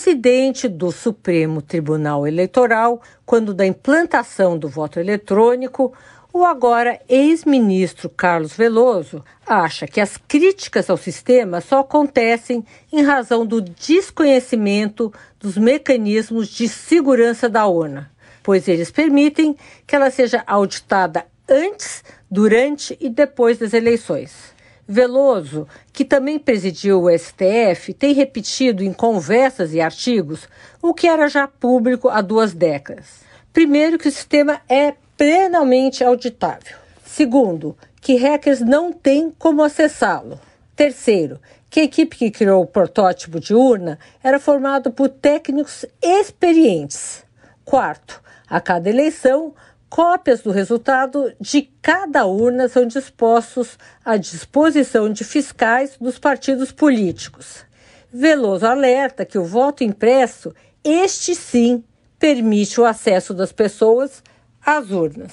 Presidente do Supremo Tribunal Eleitoral, quando da implantação do voto eletrônico, o agora ex-ministro Carlos Veloso acha que as críticas ao sistema só acontecem em razão do desconhecimento dos mecanismos de segurança da urna, pois eles permitem que ela seja auditada antes, durante e depois das eleições. Veloso, que também presidiu o STF, tem repetido em conversas e artigos o que era já público há duas décadas. Primeiro, que o sistema é plenamente auditável. Segundo, que hackers não têm como acessá-lo. Terceiro, que a equipe que criou o protótipo de urna era formada por técnicos experientes. Quarto, a cada eleição, Cópias do resultado de cada urna são dispostos à disposição de fiscais dos partidos políticos. Veloso alerta que o voto impresso, este sim, permite o acesso das pessoas às urnas.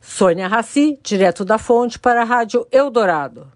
Sônia Raci, direto da fonte para a Rádio Eldorado.